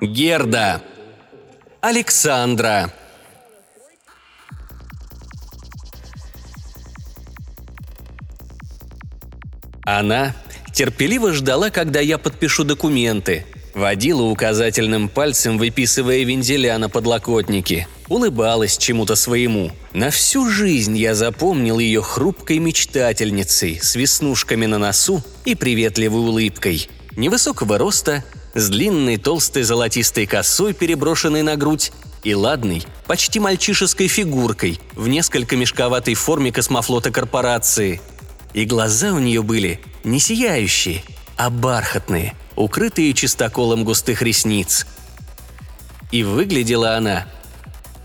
Герда. Александра. Она терпеливо ждала, когда я подпишу документы, водила указательным пальцем, выписывая вензеля на подлокотнике, улыбалась чему-то своему. На всю жизнь я запомнил ее хрупкой мечтательницей, с веснушками на носу и приветливой улыбкой. Невысокого роста, с длинной толстой золотистой косой, переброшенной на грудь, и ладной, почти мальчишеской фигуркой в несколько мешковатой форме космофлота корпорации – и глаза у нее были не сияющие, а бархатные, укрытые чистоколом густых ресниц. И выглядела она...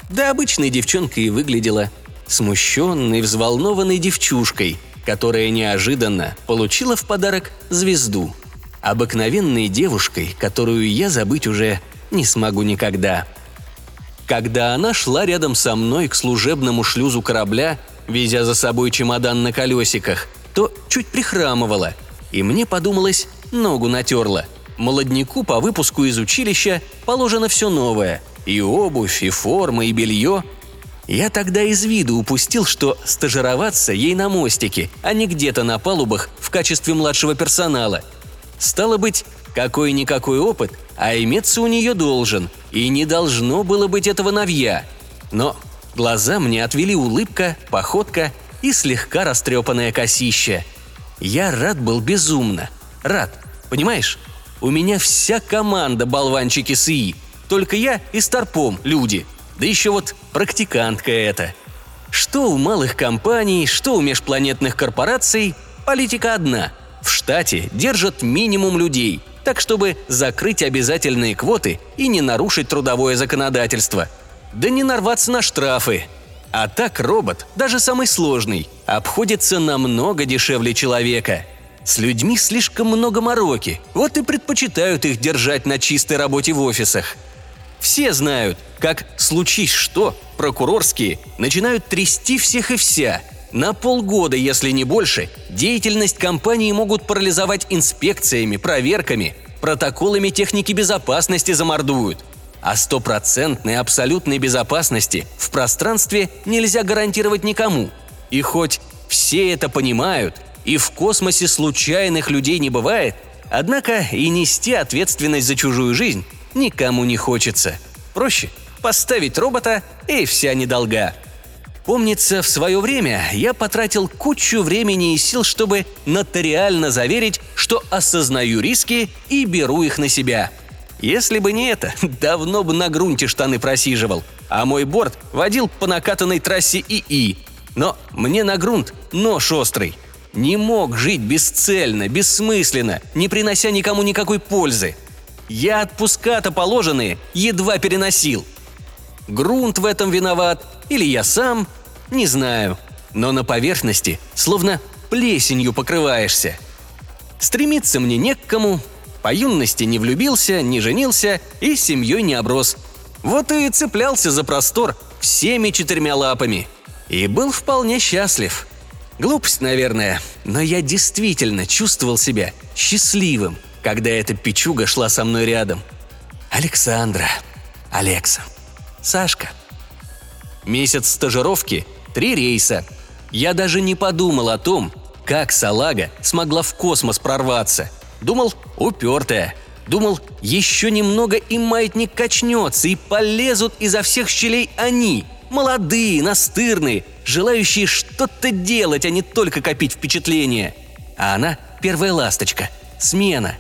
Да обычной девчонкой и выглядела. Смущенной, взволнованной девчушкой, которая неожиданно получила в подарок звезду. Обыкновенной девушкой, которую я забыть уже не смогу никогда. Когда она шла рядом со мной к служебному шлюзу корабля, везя за собой чемодан на колесиках – то чуть прихрамывала, и мне подумалось, ногу натерла. Молодняку по выпуску из училища положено все новое – и обувь, и форма, и белье. Я тогда из виду упустил, что стажироваться ей на мостике, а не где-то на палубах в качестве младшего персонала. Стало быть, какой-никакой опыт, а иметься у нее должен, и не должно было быть этого навья. Но глаза мне отвели улыбка, походка и слегка растрепанное косище. Я рад был безумно. Рад. Понимаешь? У меня вся команда болванчики с ИИ. Только я и Старпом люди. Да еще вот практикантка эта. Что у малых компаний, что у межпланетных корпораций, политика одна. В штате держат минимум людей, так чтобы закрыть обязательные квоты и не нарушить трудовое законодательство. Да не нарваться на штрафы, а так робот, даже самый сложный, обходится намного дешевле человека. С людьми слишком много мороки, вот и предпочитают их держать на чистой работе в офисах. Все знают, как случись что, прокурорские начинают трясти всех и вся. На полгода, если не больше, деятельность компании могут парализовать инспекциями, проверками, протоколами техники безопасности замордуют. А стопроцентной абсолютной безопасности в пространстве нельзя гарантировать никому. И хоть все это понимают, и в космосе случайных людей не бывает, однако и нести ответственность за чужую жизнь никому не хочется. Проще поставить робота и вся недолга. Помнится, в свое время я потратил кучу времени и сил, чтобы нотариально заверить, что осознаю риски и беру их на себя – если бы не это, давно бы на грунте штаны просиживал, а мой борт водил по накатанной трассе ИИ. Но мне на грунт нож острый. Не мог жить бесцельно, бессмысленно, не принося никому никакой пользы. Я отпуска-то положенные едва переносил. Грунт в этом виноват, или я сам, не знаю. Но на поверхности словно плесенью покрываешься. Стремиться мне не к кому, по юности не влюбился, не женился и семьей не оброс. Вот и цеплялся за простор всеми четырьмя лапами. И был вполне счастлив. Глупость, наверное, но я действительно чувствовал себя счастливым, когда эта печуга шла со мной рядом. Александра. Алекса. Сашка. Месяц стажировки, три рейса. Я даже не подумал о том, как салага смогла в космос прорваться – Думал, упертая. Думал, еще немного и маятник качнется, и полезут изо всех щелей они, молодые, настырные, желающие что-то делать, а не только копить впечатления. А она первая ласточка, смена.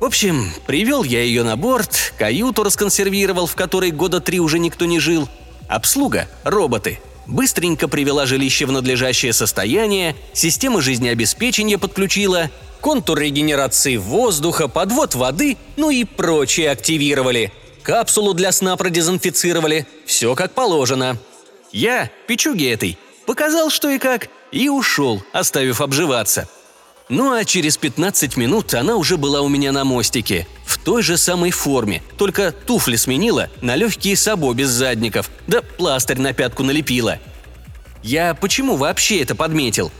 В общем, привел я ее на борт, каюту расконсервировал, в которой года три уже никто не жил. Обслуга, роботы. Быстренько привела жилище в надлежащее состояние, система жизнеобеспечения подключила – контур регенерации воздуха, подвод воды, ну и прочее активировали. Капсулу для сна продезинфицировали. Все как положено. Я, печуге этой, показал, что и как, и ушел, оставив обживаться. Ну а через 15 минут она уже была у меня на мостике, в той же самой форме, только туфли сменила на легкие сабо без задников, да пластырь на пятку налепила. Я почему вообще это подметил?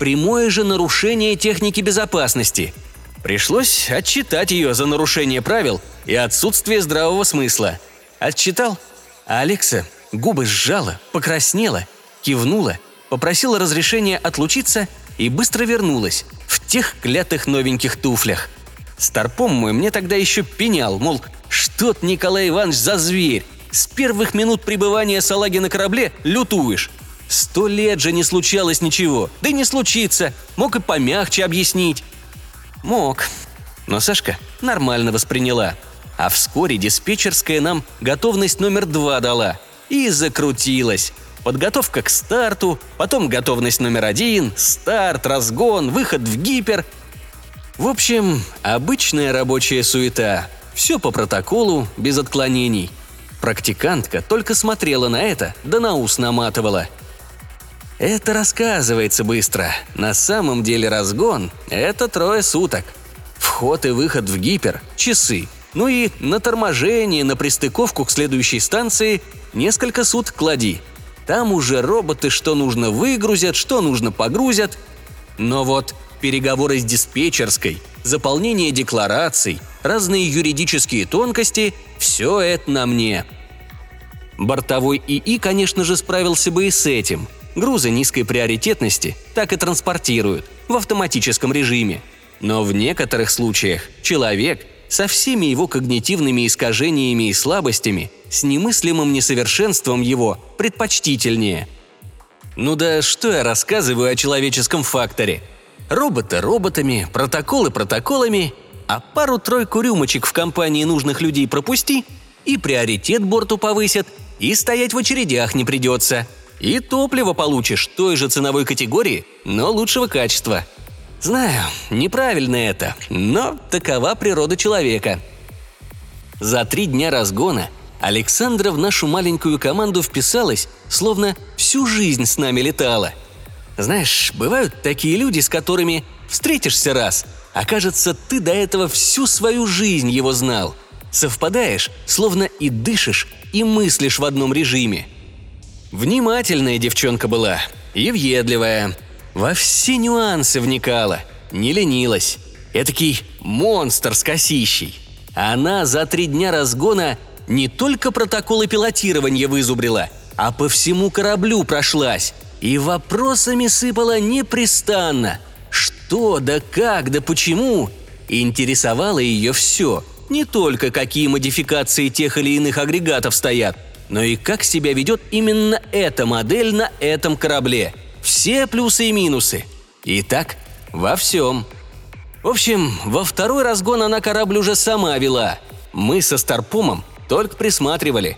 Прямое же нарушение техники безопасности. Пришлось отчитать ее за нарушение правил и отсутствие здравого смысла. Отчитал? А Алекса губы сжала, покраснела, кивнула, попросила разрешения отлучиться и быстро вернулась в тех клятых новеньких туфлях. Старпом мой мне тогда еще пенял, мол, что ты, Николай Иванович, за зверь? С первых минут пребывания салаги на корабле лютуешь. Сто лет же не случалось ничего. Да и не случится. Мог и помягче объяснить. Мог. Но Сашка нормально восприняла. А вскоре диспетчерская нам готовность номер два дала. И закрутилась. Подготовка к старту, потом готовность номер один, старт, разгон, выход в гипер. В общем, обычная рабочая суета. Все по протоколу, без отклонений. Практикантка только смотрела на это, да на ус наматывала. Это рассказывается быстро. На самом деле разгон – это трое суток. Вход и выход в гипер – часы. Ну и на торможение, на пристыковку к следующей станции несколько суток клади – там уже роботы что нужно выгрузят, что нужно погрузят. Но вот переговоры с диспетчерской, заполнение деклараций, разные юридические тонкости – все это на мне. Бортовой ИИ, конечно же, справился бы и с этим. Грузы низкой приоритетности так и транспортируют в автоматическом режиме. Но в некоторых случаях человек со всеми его когнитивными искажениями и слабостями, с немыслимым несовершенством его, предпочтительнее. Ну да что я рассказываю о человеческом факторе? Роботы роботами, протоколы протоколами, а пару-тройку рюмочек в компании нужных людей пропусти, и приоритет борту повысят, и стоять в очередях не придется. И топливо получишь той же ценовой категории, но лучшего качества – Знаю, неправильно это, но такова природа человека. За три дня разгона Александра в нашу маленькую команду вписалась, словно всю жизнь с нами летала. Знаешь, бывают такие люди, с которыми встретишься раз, а кажется, ты до этого всю свою жизнь его знал. Совпадаешь, словно и дышишь, и мыслишь в одном режиме. Внимательная девчонка была, и въедливая – во все нюансы вникала, не ленилась. Этакий монстр с косищей. Она за три дня разгона не только протоколы пилотирования вызубрила, а по всему кораблю прошлась и вопросами сыпала непрестанно. Что, да как, да почему? Интересовало ее все. Не только какие модификации тех или иных агрегатов стоят, но и как себя ведет именно эта модель на этом корабле – все плюсы и минусы. И так во всем. В общем, во второй разгон она корабль уже сама вела. Мы со Старпомом только присматривали.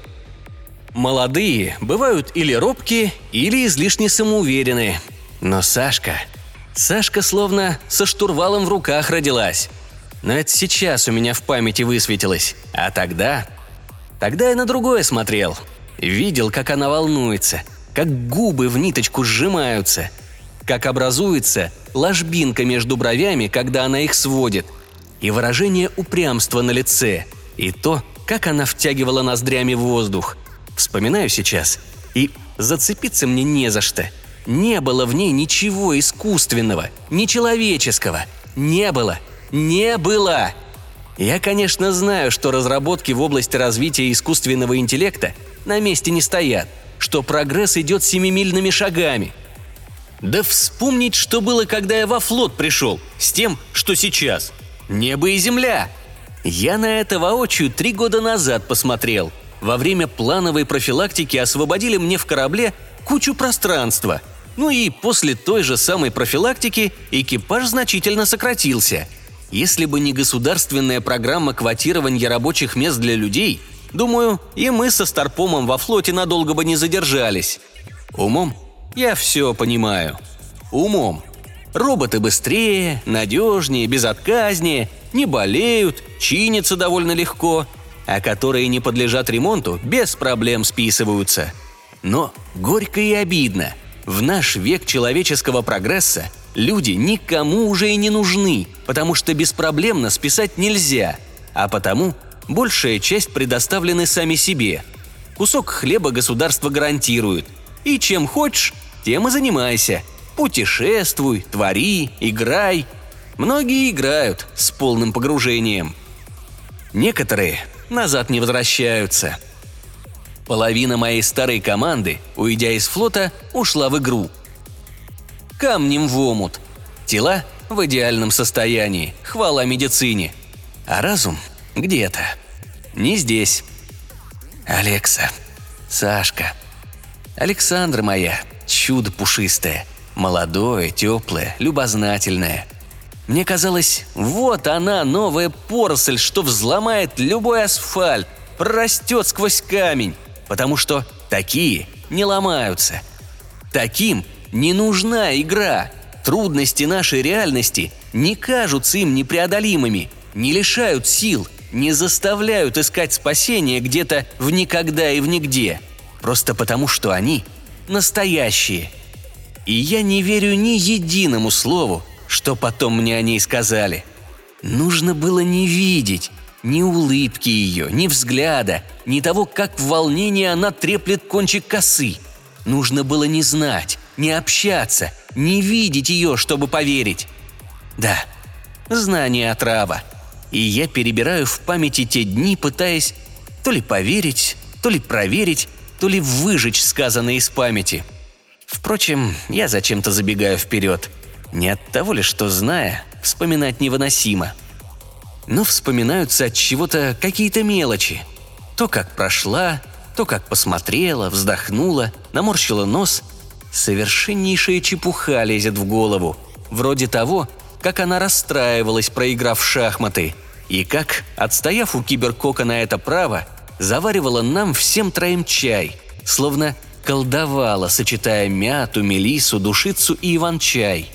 Молодые бывают или робкие, или излишне самоуверенные. Но Сашка... Сашка словно со штурвалом в руках родилась. Но это сейчас у меня в памяти высветилось. А тогда... Тогда я на другое смотрел. Видел, как она волнуется – как губы в ниточку сжимаются, как образуется ложбинка между бровями, когда она их сводит, и выражение упрямства на лице, и то, как она втягивала ноздрями воздух. Вспоминаю сейчас, и зацепиться мне не за что. Не было в ней ничего искусственного, нечеловеческого. Не было. Не было. Я, конечно, знаю, что разработки в области развития искусственного интеллекта на месте не стоят – что прогресс идет семимильными шагами. Да вспомнить, что было, когда я во флот пришел, с тем, что сейчас. Небо и земля. Я на это воочию три года назад посмотрел. Во время плановой профилактики освободили мне в корабле кучу пространства. Ну и после той же самой профилактики экипаж значительно сократился. Если бы не государственная программа квотирования рабочих мест для людей – Думаю, и мы со Старпомом во флоте надолго бы не задержались. Умом я все понимаю. Умом. Роботы быстрее, надежнее, безотказнее, не болеют, чинятся довольно легко, а которые не подлежат ремонту, без проблем списываются. Но горько и обидно. В наш век человеческого прогресса люди никому уже и не нужны, потому что беспроблемно списать нельзя, а потому большая часть предоставлены сами себе. Кусок хлеба государство гарантирует. И чем хочешь, тем и занимайся. Путешествуй, твори, играй. Многие играют с полным погружением. Некоторые назад не возвращаются. Половина моей старой команды, уйдя из флота, ушла в игру. Камнем в омут. Тела в идеальном состоянии, хвала медицине. А разум где-то. Не здесь. Алекса. Сашка. Александра моя, чудо пушистое. Молодое, теплое, любознательное. Мне казалось, вот она, новая поросль, что взломает любой асфальт, прорастет сквозь камень, потому что такие не ломаются. Таким не нужна игра. Трудности нашей реальности не кажутся им непреодолимыми, не лишают сил, не заставляют искать спасение где-то в никогда и в нигде. Просто потому, что они настоящие. И я не верю ни единому слову, что потом мне о ней сказали. Нужно было не видеть ни улыбки ее, ни взгляда, ни того, как в волнении она треплет кончик косы. Нужно было не знать, не общаться, не видеть ее, чтобы поверить. Да, знание отрава. И я перебираю в памяти те дни, пытаясь то ли поверить, то ли проверить, то ли выжечь сказанное из памяти. Впрочем, я зачем-то забегаю вперед. Не от того ли, что зная, вспоминать невыносимо. Но вспоминаются от чего-то какие-то мелочи. То, как прошла, то, как посмотрела, вздохнула, наморщила нос – Совершеннейшая чепуха лезет в голову. Вроде того, как она расстраивалась, проиграв шахматы, и как, отстояв у киберкока на это право, заваривала нам всем троим чай, словно колдовала, сочетая мяту, мелису, душицу и иван-чай.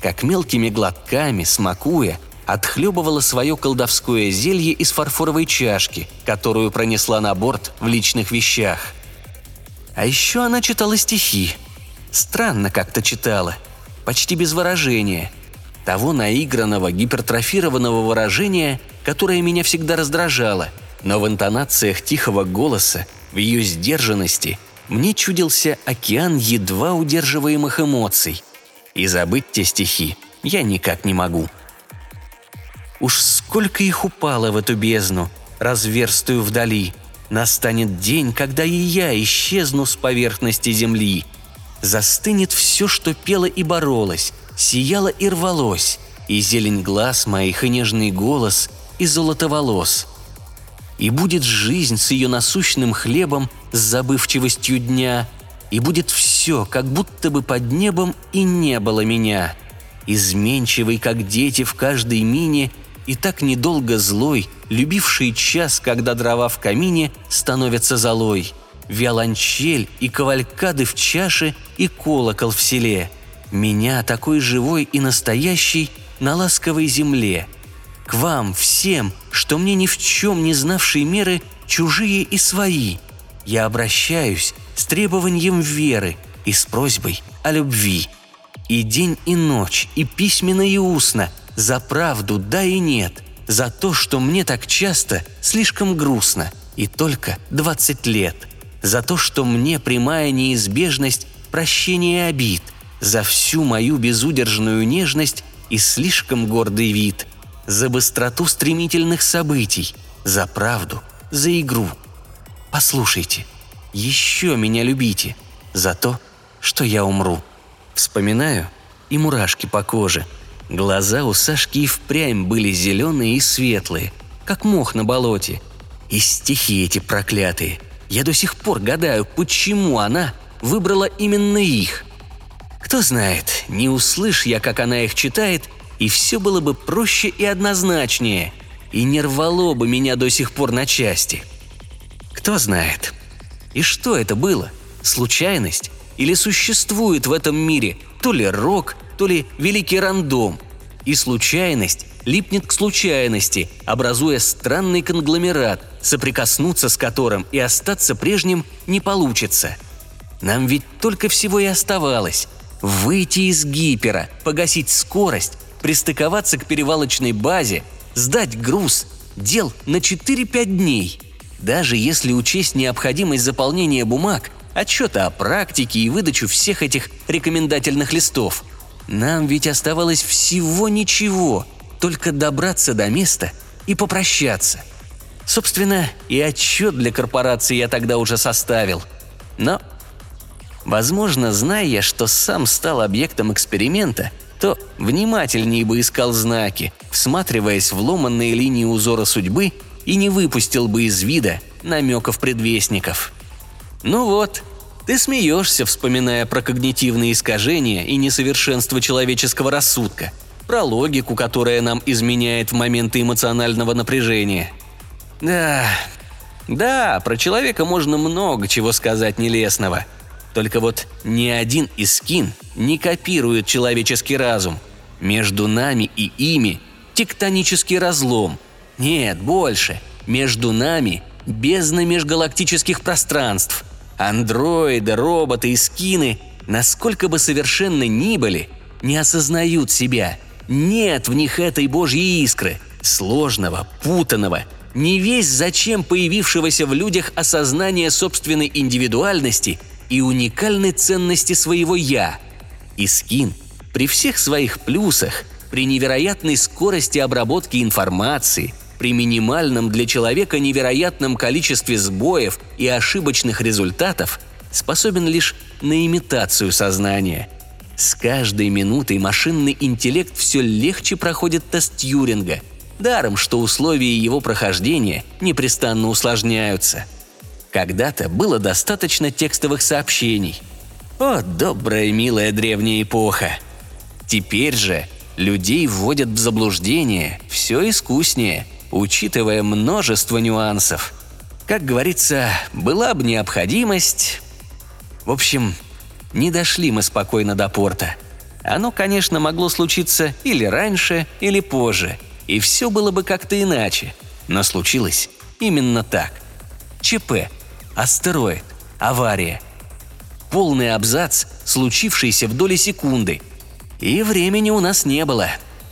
Как мелкими глотками, смакуя, отхлебывала свое колдовское зелье из фарфоровой чашки, которую пронесла на борт в личных вещах. А еще она читала стихи – Странно как-то читала. Почти без выражения. Того наигранного, гипертрофированного выражения, которое меня всегда раздражало. Но в интонациях тихого голоса, в ее сдержанности, мне чудился океан едва удерживаемых эмоций. И забыть те стихи я никак не могу. Уж сколько их упало в эту бездну, разверстую вдали. Настанет день, когда и я исчезну с поверхности земли – Застынет все, что пело и боролось, сияло и рвалось, и зелень глаз моих, и нежный голос, и золото волос. И будет жизнь с ее насущным хлебом, с забывчивостью дня, и будет все, как будто бы под небом и не было меня. Изменчивый, как дети в каждой мине, и так недолго злой, любивший час, когда дрова в камине становятся золой – виолончель и кавалькады в чаше и колокол в селе. Меня, такой живой и настоящий, на ласковой земле. К вам, всем, что мне ни в чем не знавшие меры, чужие и свои. Я обращаюсь с требованием веры и с просьбой о любви. И день, и ночь, и письменно, и устно, за правду да и нет, за то, что мне так часто слишком грустно, и только двадцать лет – за то, что мне прямая неизбежность прощения обид, за всю мою безудержную нежность и слишком гордый вид, за быстроту стремительных событий, за правду, за игру. Послушайте, еще меня любите за то, что я умру. Вспоминаю, и мурашки по коже. Глаза у Сашки и впрямь были зеленые и светлые, как мох на болоте. И стихи эти проклятые – я до сих пор гадаю, почему она выбрала именно их. Кто знает, не услышь я, как она их читает, и все было бы проще и однозначнее, и не рвало бы меня до сих пор на части. Кто знает. И что это было? Случайность? Или существует в этом мире то ли рок, то ли великий рандом? И случайность липнет к случайности, образуя странный конгломерат, соприкоснуться с которым и остаться прежним не получится. Нам ведь только всего и оставалось – выйти из гипера, погасить скорость, пристыковаться к перевалочной базе, сдать груз, дел на 4-5 дней. Даже если учесть необходимость заполнения бумаг, отчеты о практике и выдачу всех этих рекомендательных листов. Нам ведь оставалось всего ничего, только добраться до места и попрощаться. Собственно, и отчет для корпорации я тогда уже составил. Но, возможно, зная я, что сам стал объектом эксперимента, то внимательнее бы искал знаки, всматриваясь в ломанные линии узора судьбы и не выпустил бы из вида намеков предвестников. Ну вот, ты смеешься, вспоминая про когнитивные искажения и несовершенство человеческого рассудка, про логику, которая нам изменяет в моменты эмоционального напряжения. Да, да, про человека можно много чего сказать нелестного – только вот ни один из скин не копирует человеческий разум. Между нами и ими тектонический разлом. Нет, больше. Между нами бездна межгалактических пространств. Андроиды, роботы и скины, насколько бы совершенно ни были, не осознают себя. Нет в них этой божьей искры, сложного, путанного, не весь зачем появившегося в людях осознания собственной индивидуальности – и уникальной ценности своего «я». И скин при всех своих плюсах, при невероятной скорости обработки информации, при минимальном для человека невероятном количестве сбоев и ошибочных результатов способен лишь на имитацию сознания. С каждой минутой машинный интеллект все легче проходит тест Тьюринга, даром что условия его прохождения непрестанно усложняются – когда-то было достаточно текстовых сообщений. О, добрая, милая древняя эпоха! Теперь же людей вводят в заблуждение все искуснее, учитывая множество нюансов. Как говорится, была бы необходимость... В общем, не дошли мы спокойно до порта. Оно, конечно, могло случиться или раньше, или позже, и все было бы как-то иначе. Но случилось именно так. ЧП Астероид. Авария. Полный абзац, случившийся в доли секунды. И времени у нас не было.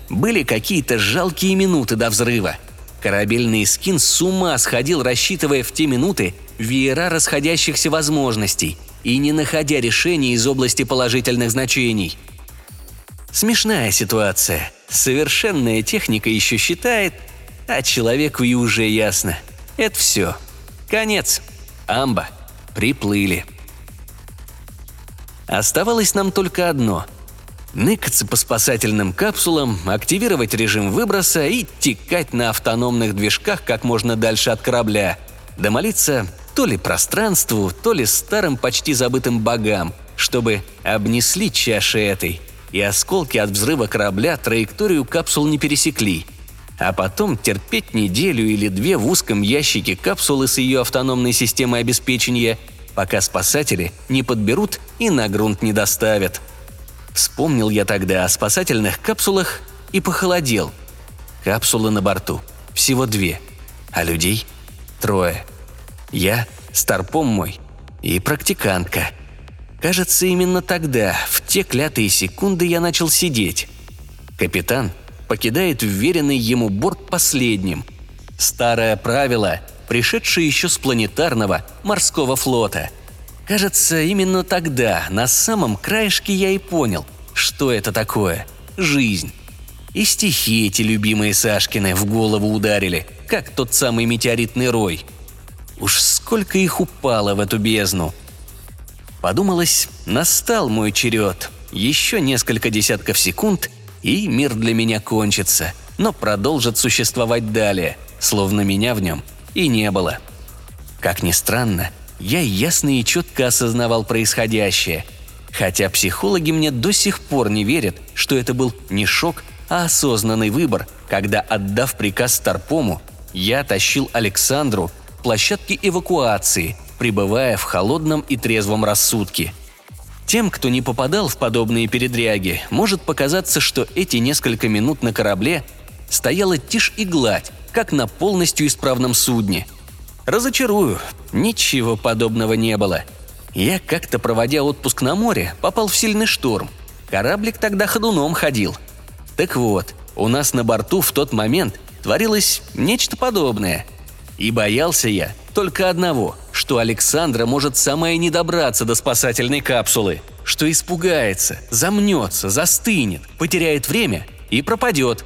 Были какие-то жалкие минуты до взрыва. Корабельный скин с ума сходил, рассчитывая в те минуты веера расходящихся возможностей и не находя решений из области положительных значений. Смешная ситуация. Совершенная техника еще считает, а человеку и уже ясно. Это все. Конец. Амба. Приплыли. Оставалось нам только одно – ныкаться по спасательным капсулам, активировать режим выброса и текать на автономных движках как можно дальше от корабля. Домолиться то ли пространству, то ли старым почти забытым богам, чтобы обнесли чаши этой, и осколки от взрыва корабля траекторию капсул не пересекли – а потом терпеть неделю или две в узком ящике капсулы с ее автономной системой обеспечения, пока спасатели не подберут и на грунт не доставят. Вспомнил я тогда о спасательных капсулах и похолодел. Капсулы на борту. Всего две. А людей – трое. Я, старпом мой и практикантка. Кажется, именно тогда, в те клятые секунды, я начал сидеть. Капитан – покидает вверенный ему борт последним. Старое правило, пришедшее еще с планетарного морского флота. Кажется, именно тогда, на самом краешке, я и понял, что это такое – жизнь. И стихи эти любимые Сашкины в голову ударили, как тот самый метеоритный рой. Уж сколько их упало в эту бездну. Подумалось, настал мой черед. Еще несколько десятков секунд, и мир для меня кончится, но продолжит существовать далее, словно меня в нем и не было. Как ни странно, я ясно и четко осознавал происходящее, хотя психологи мне до сих пор не верят, что это был не шок, а осознанный выбор, когда, отдав приказ Старпому, я тащил Александру к площадке эвакуации, пребывая в холодном и трезвом рассудке – тем, кто не попадал в подобные передряги, может показаться, что эти несколько минут на корабле стояла тишь и гладь, как на полностью исправном судне. Разочарую, ничего подобного не было. Я как-то, проводя отпуск на море, попал в сильный шторм. Кораблик тогда ходуном ходил. Так вот, у нас на борту в тот момент творилось нечто подобное. И боялся я только одного, что Александра может сама и не добраться до спасательной капсулы, что испугается, замнется, застынет, потеряет время и пропадет.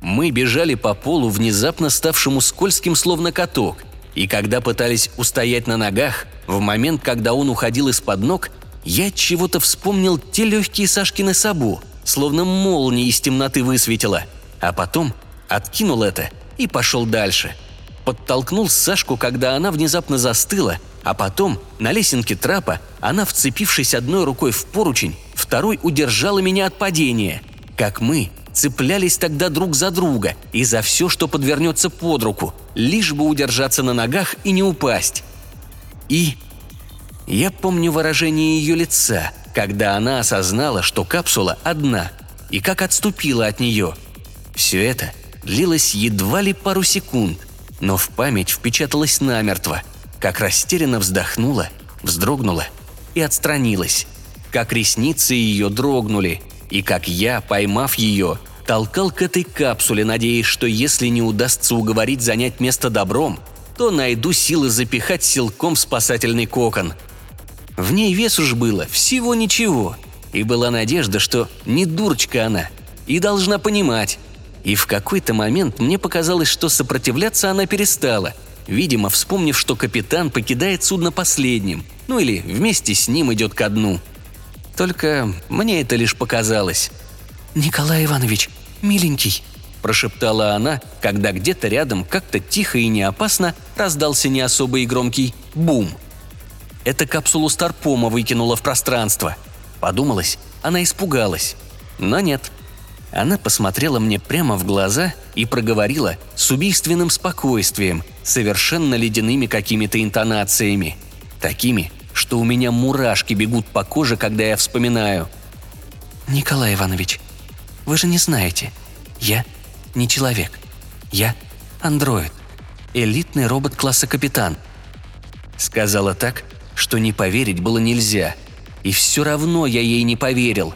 Мы бежали по полу, внезапно ставшему скользким, словно каток, и когда пытались устоять на ногах, в момент, когда он уходил из-под ног, я чего-то вспомнил те легкие Сашкины сабу, словно молния из темноты высветила, а потом откинул это и пошел дальше – подтолкнул Сашку, когда она внезапно застыла, а потом, на лесенке трапа, она, вцепившись одной рукой в поручень, второй удержала меня от падения. Как мы цеплялись тогда друг за друга и за все, что подвернется под руку, лишь бы удержаться на ногах и не упасть. И... Я помню выражение ее лица, когда она осознала, что капсула одна, и как отступила от нее. Все это длилось едва ли пару секунд – но в память впечаталась намертво, как растерянно вздохнула, вздрогнула и отстранилась, как ресницы ее дрогнули, и как я, поймав ее, толкал к этой капсуле, надеясь, что если не удастся уговорить занять место добром, то найду силы запихать силком в спасательный кокон. В ней вес уж было всего ничего, и была надежда, что не дурочка она, и должна понимать, и в какой-то момент мне показалось, что сопротивляться она перестала, видимо, вспомнив, что капитан покидает судно последним, ну или вместе с ним идет ко дну. Только мне это лишь показалось. «Николай Иванович, миленький», – прошептала она, когда где-то рядом как-то тихо и не опасно раздался не особо и громкий «бум». Это капсулу Старпома выкинула в пространство. Подумалось, она испугалась. Но нет – она посмотрела мне прямо в глаза и проговорила с убийственным спокойствием, совершенно ледяными какими-то интонациями. Такими, что у меня мурашки бегут по коже, когда я вспоминаю. «Николай Иванович, вы же не знаете. Я не человек. Я андроид. Элитный робот класса капитан». Сказала так, что не поверить было нельзя. И все равно я ей не поверил.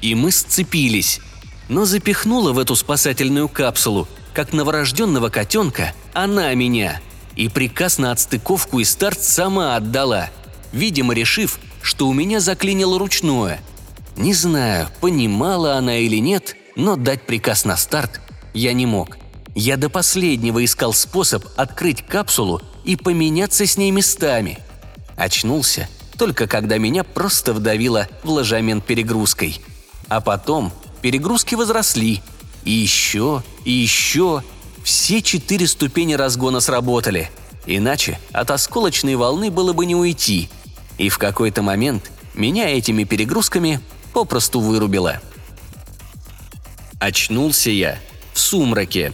И мы сцепились но запихнула в эту спасательную капсулу, как новорожденного котенка, она меня. И приказ на отстыковку и старт сама отдала, видимо, решив, что у меня заклинило ручное. Не знаю, понимала она или нет, но дать приказ на старт я не мог. Я до последнего искал способ открыть капсулу и поменяться с ней местами. Очнулся только когда меня просто вдавило в ложемент перегрузкой. А потом перегрузки возросли. И еще, и еще. Все четыре ступени разгона сработали. Иначе от осколочной волны было бы не уйти. И в какой-то момент меня этими перегрузками попросту вырубило. Очнулся я в сумраке.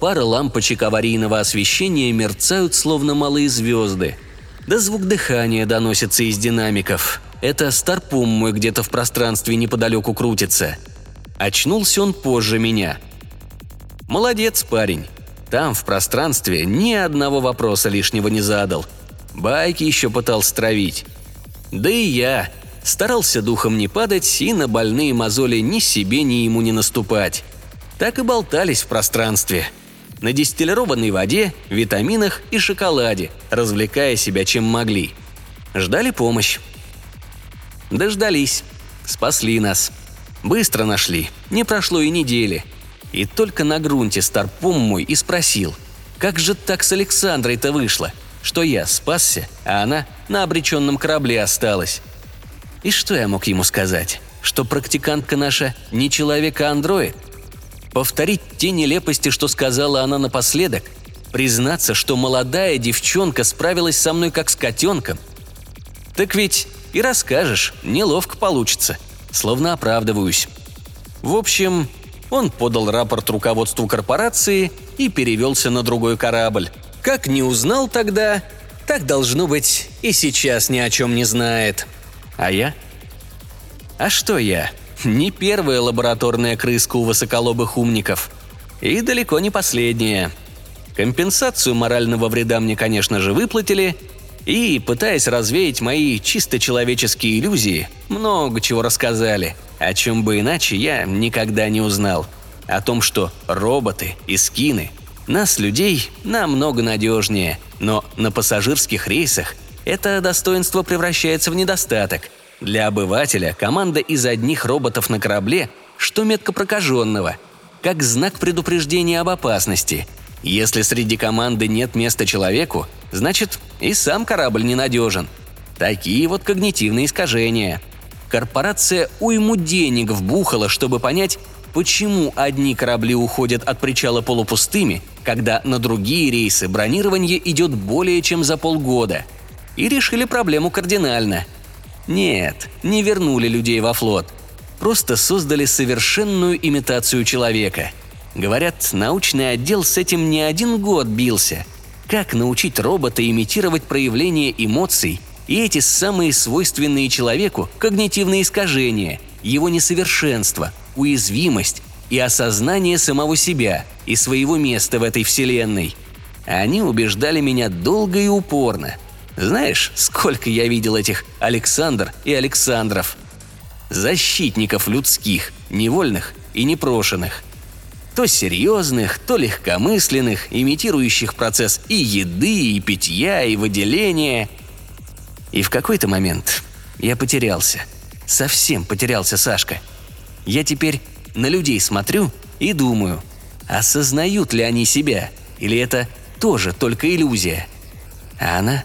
Пара лампочек аварийного освещения мерцают, словно малые звезды. Да звук дыхания доносится из динамиков. Это старпум мой где-то в пространстве неподалеку крутится – Очнулся он позже меня. Молодец, парень. Там, в пространстве, ни одного вопроса лишнего не задал. Байки еще пытался травить. Да и я. Старался духом не падать и на больные мозоли ни себе, ни ему не наступать. Так и болтались в пространстве. На дистиллированной воде, витаминах и шоколаде, развлекая себя чем могли. Ждали помощь. Дождались. Спасли нас. Быстро нашли, не прошло и недели. И только на грунте старпом мой и спросил, как же так с Александрой-то вышло, что я спасся, а она на обреченном корабле осталась. И что я мог ему сказать? Что практикантка наша не человек, а андроид? Повторить те нелепости, что сказала она напоследок? Признаться, что молодая девчонка справилась со мной как с котенком? Так ведь и расскажешь, неловко получится – словно оправдываюсь. В общем, он подал рапорт руководству корпорации и перевелся на другой корабль. Как не узнал тогда, так должно быть и сейчас ни о чем не знает. А я? А что я? Не первая лабораторная крыска у высоколобых умников. И далеко не последняя. Компенсацию морального вреда мне, конечно же, выплатили, и, пытаясь развеять мои чисто человеческие иллюзии, много чего рассказали, о чем бы иначе я никогда не узнал. О том, что роботы и скины Нас, людей, намного надежнее, но на пассажирских рейсах это достоинство превращается в недостаток. Для обывателя команда из одних роботов на корабле, что метко прокаженного, как знак предупреждения об опасности. Если среди команды нет места человеку, значит и сам корабль ненадежен. Такие вот когнитивные искажения. Корпорация уйму денег вбухала, чтобы понять, почему одни корабли уходят от причала полупустыми, когда на другие рейсы бронирование идет более чем за полгода. И решили проблему кардинально. Нет, не вернули людей во флот. Просто создали совершенную имитацию человека. Говорят, научный отдел с этим не один год бился. Как научить робота имитировать проявление эмоций и эти самые свойственные человеку когнитивные искажения, его несовершенство, уязвимость и осознание самого себя и своего места в этой вселенной. Они убеждали меня долго и упорно. Знаешь, сколько я видел этих Александр и Александров? Защитников людских, невольных и непрошенных. То серьезных, то легкомысленных, имитирующих процесс и еды, и питья, и выделения. И в какой-то момент я потерялся. Совсем потерялся, Сашка. Я теперь на людей смотрю и думаю, осознают ли они себя, или это тоже только иллюзия. А она?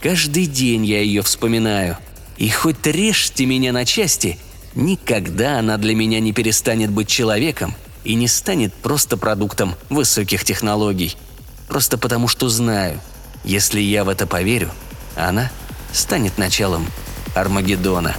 Каждый день я ее вспоминаю. И хоть режьте меня на части, никогда она для меня не перестанет быть человеком и не станет просто продуктом высоких технологий. Просто потому что знаю, если я в это поверю, она станет началом Армагеддона.